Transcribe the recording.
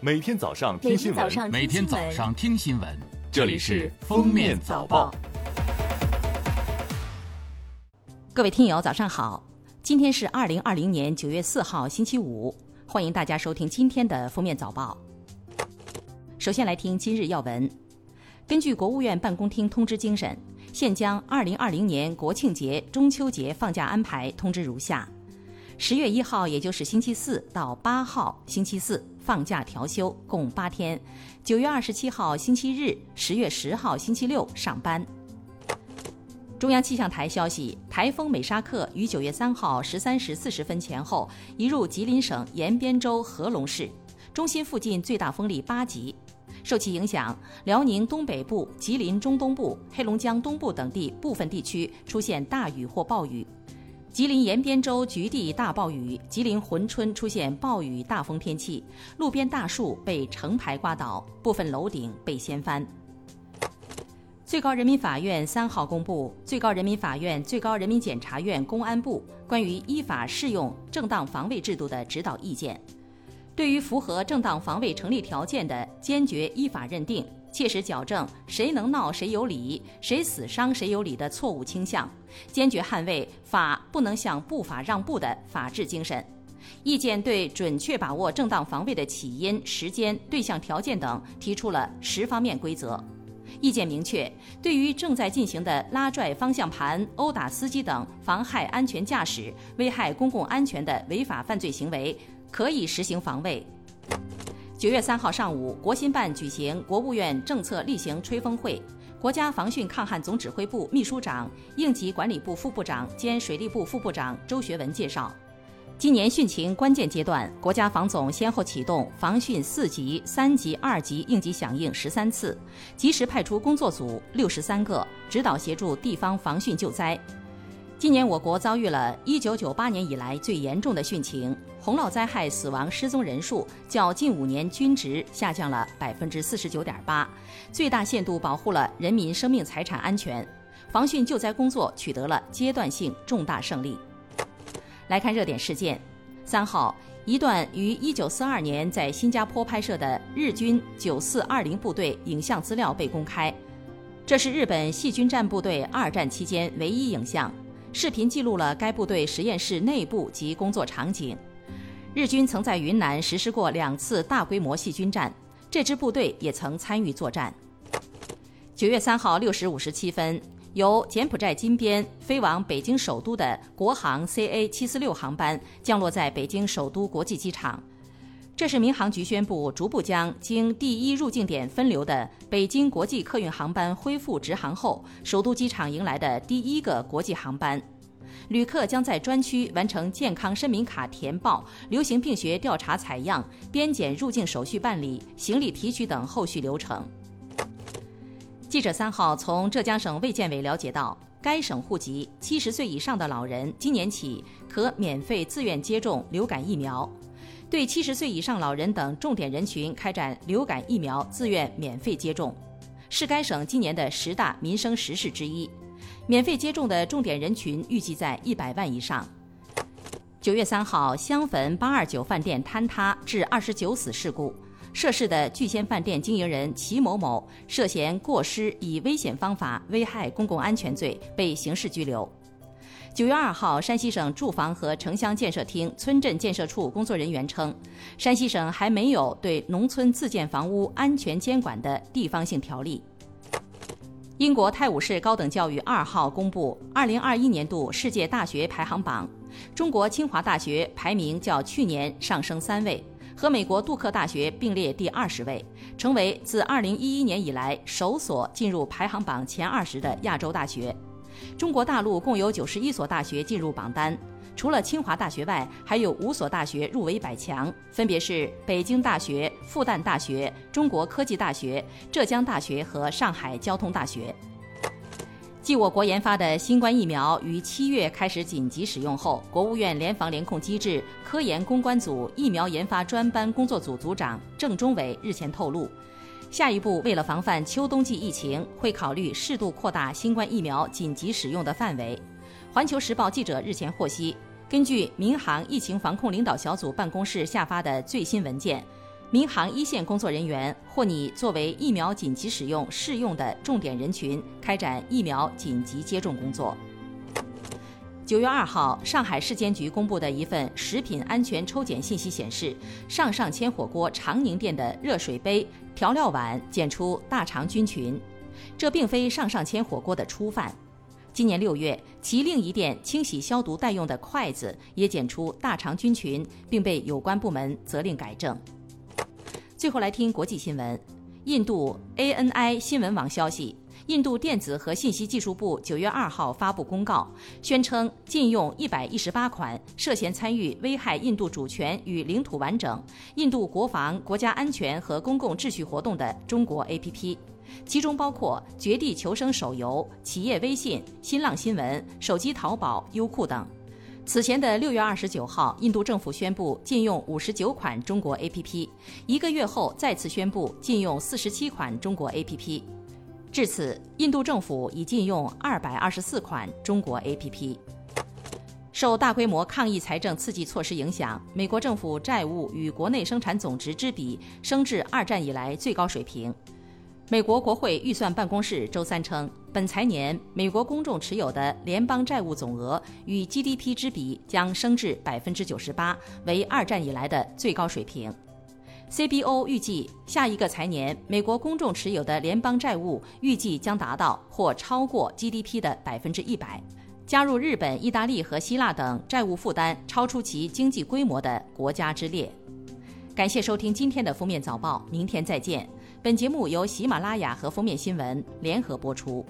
每天早上听新闻，每天早上听新闻，这里是《封面早报》。各位听友，早上好！今天是二零二零年九月四号，星期五，欢迎大家收听今天的《封面早报》。首先来听今日要闻。根据国务院办公厅通知精神，现将二零二零年国庆节、中秋节放假安排通知如下。十月一号，也就是星期四到八号星期四放假调休，共八天；九月二十七号星期日，十月十号星期六上班。中央气象台消息，台风美沙克于九月三号十三时四十分前后移入吉林省延边州合龙市，中心附近最大风力八级。受其影响，辽宁东北部、吉林中东部、黑龙江东部等地部分地区出现大雨或暴雨。吉林延边州局地大暴雨，吉林珲春出现暴雨大风天气，路边大树被成排刮倒，部分楼顶被掀翻。最高人民法院三号公布《最高人民法院、最高人民检察院、公安部关于依法适用正当防卫制度的指导意见》，对于符合正当防卫成立条件的，坚决依法认定。切实矫正“谁能闹谁有理，谁死伤谁有理”的错误倾向，坚决捍卫法不能向不法让步的法治精神。意见对准确把握正当防卫的起因、时间、对象条件等提出了十方面规则。意见明确，对于正在进行的拉拽方向盘、殴打司机等妨害安全驾驶、危害公共安全的违法犯罪行为，可以实行防卫。九月三号上午，国新办举行国务院政策例行吹风会。国家防汛抗旱总指挥部秘书长、应急管理部副部长兼水利部副部长周学文介绍，今年汛情关键阶段，国家防总先后启动防汛四级、三级、二级应急响应十三次，及时派出工作组六十三个，指导协助地方防汛救灾。今年我国遭遇了一九九八年以来最严重的汛情，洪涝灾害死亡失踪人数较近五年均值下降了百分之四十九点八，最大限度保护了人民生命财产安全，防汛救灾工作取得了阶段性重大胜利。来看热点事件，三号，一段于一九四二年在新加坡拍摄的日军九四二零部队影像资料被公开，这是日本细菌战部队二战期间唯一影像。视频记录了该部队实验室内部及工作场景。日军曾在云南实施过两次大规模细菌战，这支部队也曾参与作战。九月三号六时五十七分，由柬埔寨金边飞往北京首都的国航 CA 七四六航班降落在北京首都国际机场。这是民航局宣布，逐步将经第一入境点分流的北京国际客运航班恢复直航后，首都机场迎来的第一个国际航班。旅客将在专区完成健康申明卡填报、流行病学调查采样、边检入境手续办理、行李提取等后续流程。记者三号从浙江省卫健委了解到，该省户籍七十岁以上的老人今年起可免费自愿接种流感疫苗。对七十岁以上老人等重点人群开展流感疫苗自愿免费接种，是该省今年的十大民生实事之一。免费接种的重点人群预计在一百万以上。九月三号，香汾八二九饭店坍塌致二十九死事故，涉事的聚仙饭店经营人齐某某涉嫌过失以危险方法危害公共安全罪，被刑事拘留。九月二号，山西省住房和城乡建设厅村镇建设处工作人员称，山西省还没有对农村自建房屋安全监管的地方性条例。英国泰晤士高等教育二号公布二零二一年度世界大学排行榜，中国清华大学排名较去年上升三位，和美国杜克大学并列第二十位，成为自二零一一年以来首所进入排行榜前二十的亚洲大学。中国大陆共有九十一所大学进入榜单，除了清华大学外，还有五所大学入围百强，分别是北京大学、复旦大学、中国科技大学、浙江大学和上海交通大学。继我国研发的新冠疫苗于七月开始紧急使用后，国务院联防联控机制科研攻关组疫苗研发专班工作组组长郑中伟日前透露。下一步，为了防范秋冬季疫情，会考虑适度扩大新冠疫苗紧急使用的范围。环球时报记者日前获悉，根据民航疫情防控领导小组办公室下发的最新文件，民航一线工作人员或拟作为疫苗紧急使用适用的重点人群，开展疫苗紧急接种工作。九月二号，上海市监局公布的一份食品安全抽检信息显示，上上签火锅长宁店的热水杯、调料碗检出大肠菌群，这并非上上签火锅的初犯。今年六月，其另一店清洗消毒待用的筷子也检出大肠菌群，并被有关部门责令改正。最后来听国际新闻，印度 ANI 新闻网消息。印度电子和信息技术部九月二号发布公告，宣称禁用一百一十八款涉嫌参与危害印度主权与领土完整、印度国防、国家安全和公共秩序活动的中国 APP，其中包括《绝地求生》手游、企业微信、新浪新闻、手机淘宝、优酷等。此前的六月二十九号，印度政府宣布禁用五十九款中国 APP，一个月后再次宣布禁用四十七款中国 APP。至此，印度政府已禁用二百二十四款中国 APP。受大规模抗疫财政刺激措施影响，美国政府债务与国内生产总值之比升至二战以来最高水平。美国国会预算办公室周三称，本财年美国公众持有的联邦债务总额与 GDP 之比将升至百分之九十八，为二战以来的最高水平。CBO 预计，下一个财年，美国公众持有的联邦债务预计将达到或超过 GDP 的百分之一百，加入日本、意大利和希腊等债务负担超出其经济规模的国家之列。感谢收听今天的封面早报，明天再见。本节目由喜马拉雅和封面新闻联合播出。